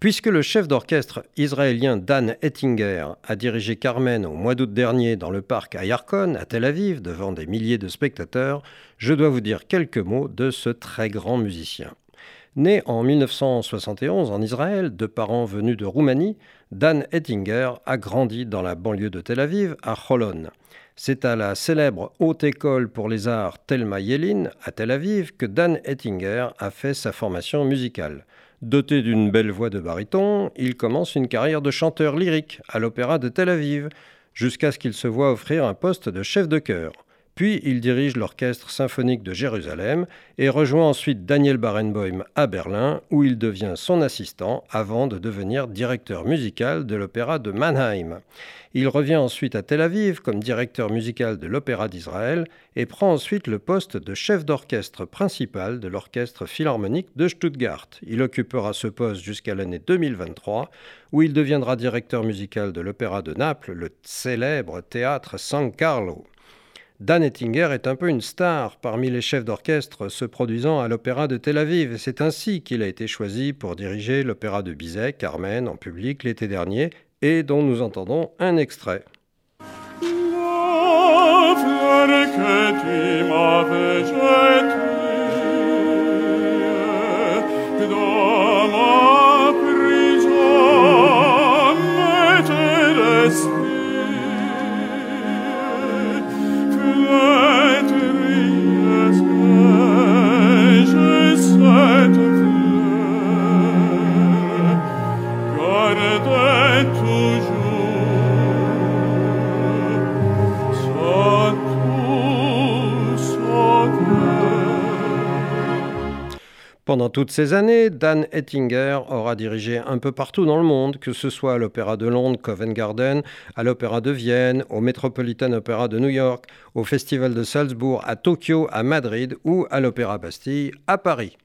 Puisque le chef d'orchestre israélien Dan Ettinger a dirigé Carmen au mois d'août dernier dans le parc Ayarkon à Tel Aviv devant des milliers de spectateurs, je dois vous dire quelques mots de ce très grand musicien. Né en 1971 en Israël, de parents venus de Roumanie, Dan Ettinger a grandi dans la banlieue de Tel Aviv, à Cholon. C'est à la célèbre Haute École pour les Arts Thelma Yellin, à Tel Aviv, que Dan Ettinger a fait sa formation musicale. Doté d'une belle voix de baryton, il commence une carrière de chanteur lyrique à l'Opéra de Tel Aviv, jusqu'à ce qu'il se voit offrir un poste de chef de chœur. Puis il dirige l'Orchestre symphonique de Jérusalem et rejoint ensuite Daniel Barenboim à Berlin, où il devient son assistant avant de devenir directeur musical de l'Opéra de Mannheim. Il revient ensuite à Tel Aviv comme directeur musical de l'Opéra d'Israël et prend ensuite le poste de chef d'orchestre principal de l'Orchestre philharmonique de Stuttgart. Il occupera ce poste jusqu'à l'année 2023, où il deviendra directeur musical de l'Opéra de Naples, le célèbre théâtre San Carlo. Dan Ettinger est un peu une star parmi les chefs d'orchestre se produisant à l'Opéra de Tel Aviv. C'est ainsi qu'il a été choisi pour diriger l'Opéra de Bizet, Carmen, en public l'été dernier, et dont nous entendons un extrait. Pendant toutes ces années, Dan Ettinger aura dirigé un peu partout dans le monde, que ce soit à l'Opéra de Londres, Covent Garden, à l'Opéra de Vienne, au Metropolitan Opera de New York, au Festival de Salzbourg, à Tokyo, à Madrid ou à l'Opéra Bastille à Paris.